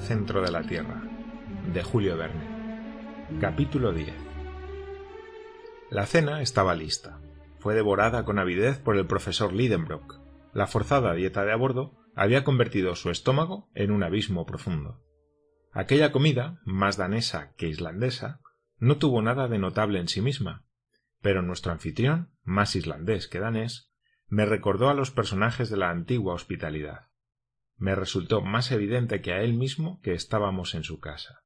Centro de la Tierra, de Julio Verne. Capítulo 10. La cena estaba lista. Fue devorada con avidez por el profesor Lidenbrock. La forzada dieta de a bordo había convertido su estómago en un abismo profundo. Aquella comida, más danesa que islandesa, no tuvo nada de notable en sí misma, pero nuestro anfitrión, más islandés que danés, me recordó a los personajes de la antigua hospitalidad me resultó más evidente que a él mismo que estábamos en su casa.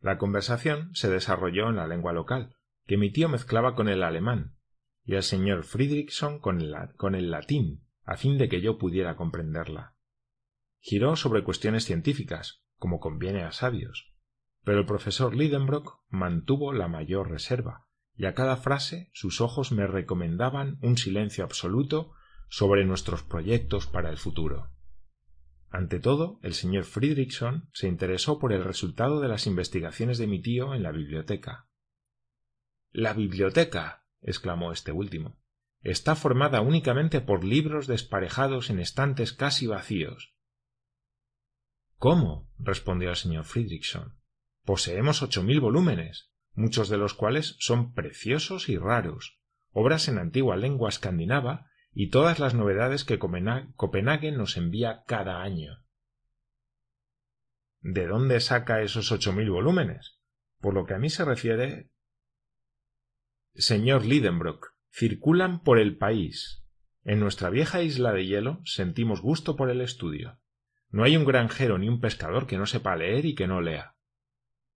La conversación se desarrolló en la lengua local, que mi tío mezclaba con el alemán, y el señor Friedrichson con el, con el latín, a fin de que yo pudiera comprenderla. Giró sobre cuestiones científicas, como conviene a sabios, pero el profesor Lidenbrock mantuvo la mayor reserva, y a cada frase sus ojos me recomendaban un silencio absoluto sobre nuestros proyectos para el futuro. Ante todo, el señor Friedrichson se interesó por el resultado de las investigaciones de mi tío en la biblioteca. La biblioteca. exclamó este último. está formada únicamente por libros desparejados en estantes casi vacíos. ¿Cómo? respondió el señor Friedrichson. Poseemos ocho mil volúmenes, muchos de los cuales son preciosos y raros, obras en antigua lengua escandinava y todas las novedades que Copenhague nos envía cada año. ¿De dónde saca esos ocho mil volúmenes? Por lo que a mí se refiere. Señor Lidenbrock, circulan por el país. En nuestra vieja isla de hielo sentimos gusto por el estudio. No hay un granjero ni un pescador que no sepa leer y que no lea.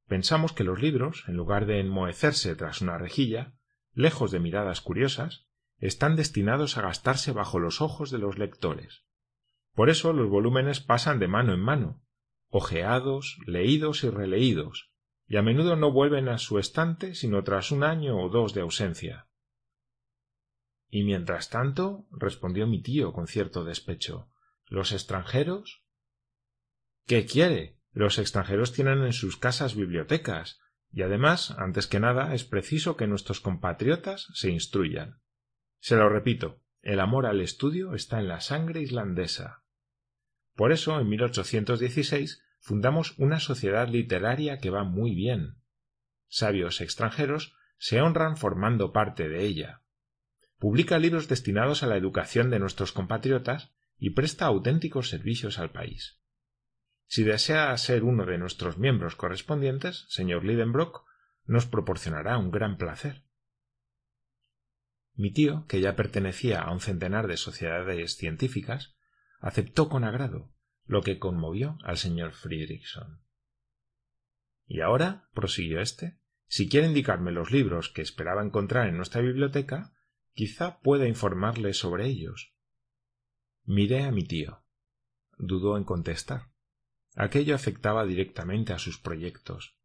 Pensamos que los libros, en lugar de enmohecerse tras una rejilla, lejos de miradas curiosas, están destinados a gastarse bajo los ojos de los lectores. Por eso los volúmenes pasan de mano en mano, ojeados, leídos y releídos, y a menudo no vuelven a su estante sino tras un año o dos de ausencia. Y mientras tanto, respondió mi tío con cierto despecho, los extranjeros. ¿Qué quiere? Los extranjeros tienen en sus casas bibliotecas, y además, antes que nada, es preciso que nuestros compatriotas se instruyan. Se lo repito, el amor al estudio está en la sangre islandesa. Por eso, en 1816, fundamos una sociedad literaria que va muy bien. Sabios extranjeros se honran formando parte de ella. Publica libros destinados a la educación de nuestros compatriotas y presta auténticos servicios al país. Si desea ser uno de nuestros miembros correspondientes, señor Lidenbrock, nos proporcionará un gran placer. Mi tío, que ya pertenecía a un centenar de sociedades científicas, aceptó con agrado, lo que conmovió al señor Friedrichson. Y ahora, prosiguió éste, si quiere indicarme los libros que esperaba encontrar en nuestra biblioteca, quizá pueda informarle sobre ellos. Miré a mi tío. Dudó en contestar. Aquello afectaba directamente a sus proyectos.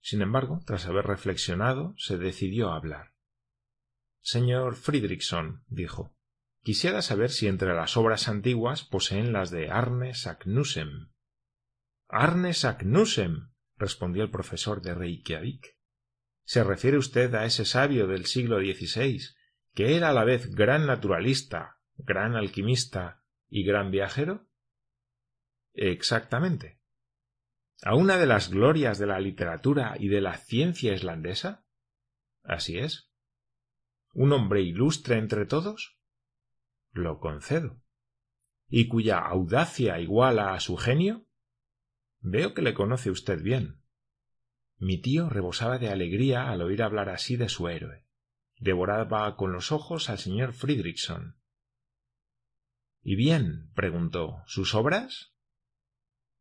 Sin embargo, tras haber reflexionado, se decidió a hablar. Señor Friedrichson, dijo, quisiera saber si entre las obras antiguas poseen las de Arne Saknussem. Arne Saknussem, respondió el profesor de Reykjavik. ¿Se refiere usted a ese sabio del siglo XVI, que era a la vez gran naturalista, gran alquimista y gran viajero? Exactamente. ¿A una de las glorias de la literatura y de la ciencia islandesa? Así es un hombre ilustre entre todos? Lo concedo. ¿Y cuya audacia iguala a su genio? Veo que le conoce usted bien. Mi tío rebosaba de alegría al oír hablar así de su héroe. Devoraba con los ojos al señor Friedrichson. ¿Y bien? preguntó. ¿Sus obras?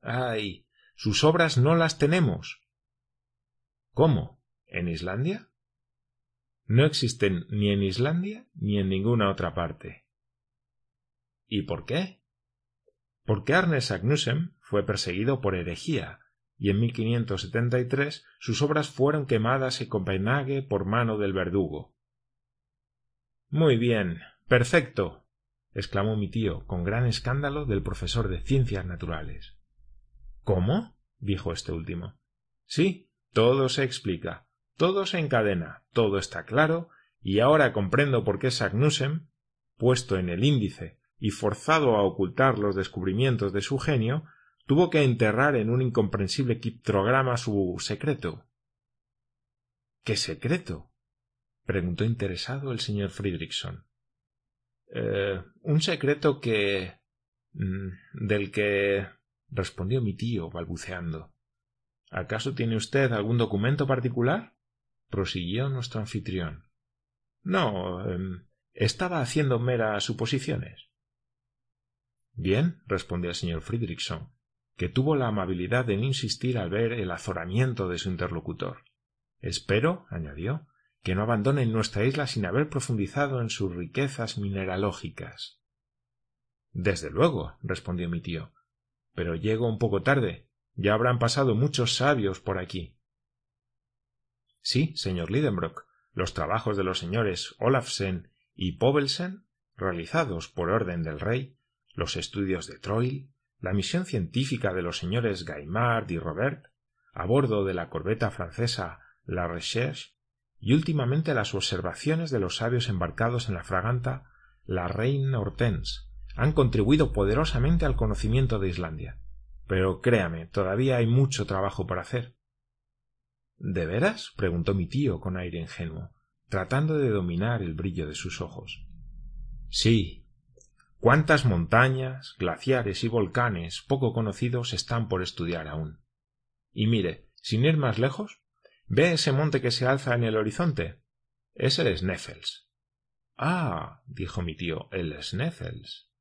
Ay, sus obras no las tenemos. ¿Cómo? ¿En Islandia? No existen ni en Islandia ni en ninguna otra parte. ¿Y por qué? Porque Arnes Agnussem fue perseguido por herejía, y en 1573 sus obras fueron quemadas en Copenhague por mano del verdugo. Muy bien, perfecto, exclamó mi tío con gran escándalo del profesor de ciencias naturales. ¿Cómo? dijo este último. Sí, todo se explica. Todo se encadena, todo está claro, y ahora comprendo por qué Sagnussem, puesto en el índice y forzado a ocultar los descubrimientos de su genio, tuvo que enterrar en un incomprensible criptograma su secreto. ¿Qué secreto? preguntó interesado el señor Friedrichson. Eh, un secreto que. Mm, del que. respondió mi tío, balbuceando. ¿Acaso tiene usted algún documento particular? Prosiguió nuestro anfitrión. No. Em, estaba haciendo meras suposiciones. Bien, respondió el señor Friedrichson, que tuvo la amabilidad de no insistir al ver el azoramiento de su interlocutor. Espero, añadió, que no abandonen nuestra isla sin haber profundizado en sus riquezas mineralógicas. Desde luego, respondió mi tío, pero llego un poco tarde. Ya habrán pasado muchos sabios por aquí. Sí, señor Lidenbrock, los trabajos de los señores Olafsen y Povelsen, realizados por orden del rey, los estudios de Troil, la misión científica de los señores Gaimard y Robert, a bordo de la corbeta francesa La Recherche, y últimamente las observaciones de los sabios embarcados en la fraganta La Reine Hortense, han contribuido poderosamente al conocimiento de Islandia. Pero créame, todavía hay mucho trabajo por hacer. ¿De veras? preguntó mi tío con aire ingenuo, tratando de dominar el brillo de sus ojos. Sí. ¿Cuántas montañas, glaciares y volcanes poco conocidos están por estudiar aún? Y mire, sin ir más lejos, ¿Ve ese monte que se alza en el horizonte? Es el Sneffels. Ah, dijo mi tío, el Sneffels.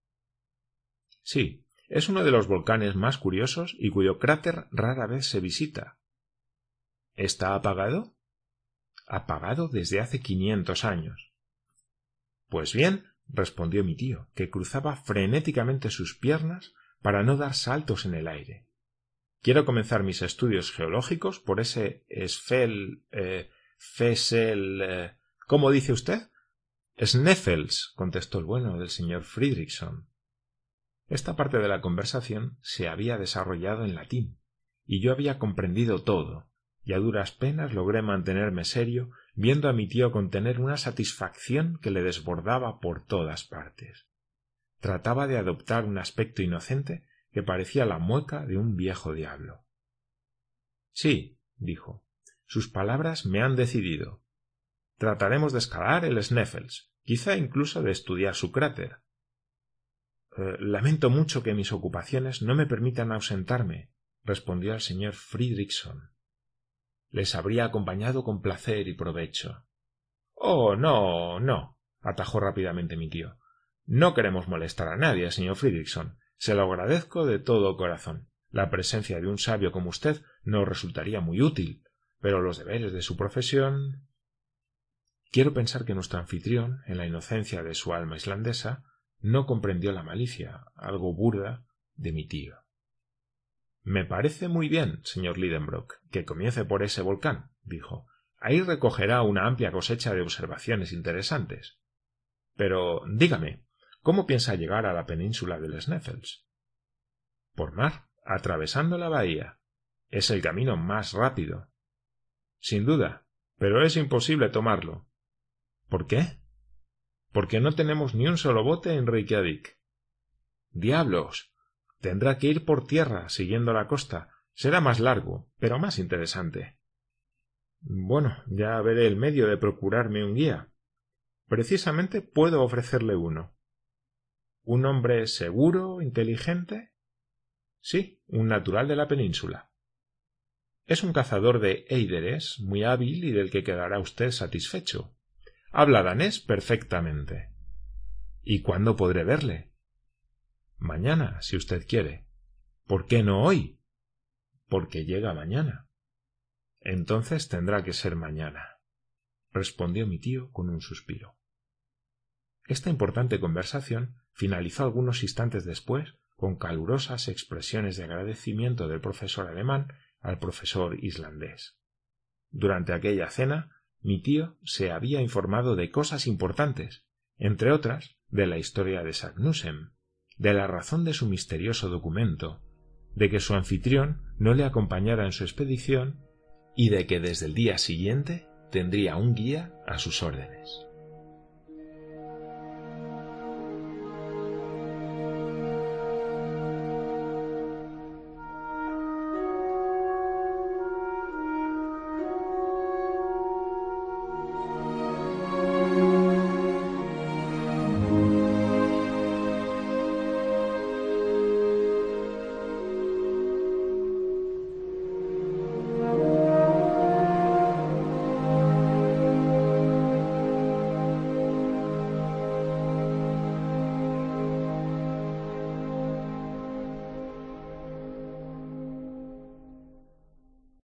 Sí, es uno de los volcanes más curiosos y cuyo cráter rara vez se visita. ¿Está apagado? Apagado desde hace quinientos años. Pues bien, respondió mi tío, que cruzaba frenéticamente sus piernas para no dar saltos en el aire. Quiero comenzar mis estudios geológicos por ese Sfel, eh, Fesel, eh, ¿cómo dice usted? Sneffels, contestó el bueno del señor Friedrichson. Esta parte de la conversación se había desarrollado en latín, y yo había comprendido todo, y a duras penas logré mantenerme serio viendo a mi tío contener una satisfacción que le desbordaba por todas partes. Trataba de adoptar un aspecto inocente que parecía la mueca de un viejo diablo. Sí, dijo, sus palabras me han decidido. Trataremos de escalar el Sneffels, quizá incluso de estudiar su cráter. Eh, lamento mucho que mis ocupaciones no me permitan ausentarme, respondió el señor Friedrichson. Les habría acompañado con placer y provecho. Oh, no, no, atajó rápidamente mi tío. No queremos molestar a nadie, señor Friedrichson. Se lo agradezco de todo corazón. La presencia de un sabio como usted nos resultaría muy útil, pero los deberes de su profesión. Quiero pensar que nuestro anfitrión, en la inocencia de su alma islandesa, no comprendió la malicia, algo burda, de mi tío. Me parece muy bien, señor Lidenbrock, que comience por ese volcán, dijo. Ahí recogerá una amplia cosecha de observaciones interesantes. Pero dígame, ¿Cómo piensa llegar a la península del Sneffels? Por mar, atravesando la bahía. Es el camino más rápido. Sin duda, pero es imposible tomarlo. ¿Por qué? Porque no tenemos ni un solo bote en Reykjavik. Diablos. Tendrá que ir por tierra, siguiendo la costa. Será más largo, pero más interesante. Bueno, ya veré el medio de procurarme un guía. Precisamente puedo ofrecerle uno. ¿Un hombre seguro, inteligente? Sí, un natural de la península. Es un cazador de eideres muy hábil y del que quedará usted satisfecho. Habla danés perfectamente. ¿Y cuándo podré verle? Mañana, si usted quiere. ¿Por qué no hoy? Porque llega mañana. Entonces tendrá que ser mañana, respondió mi tío con un suspiro. Esta importante conversación finalizó algunos instantes después con calurosas expresiones de agradecimiento del profesor alemán al profesor islandés. Durante aquella cena, mi tío se había informado de cosas importantes, entre otras, de la historia de Sagnussem, de la razón de su misterioso documento, de que su anfitrión no le acompañara en su expedición y de que desde el día siguiente tendría un guía a sus órdenes.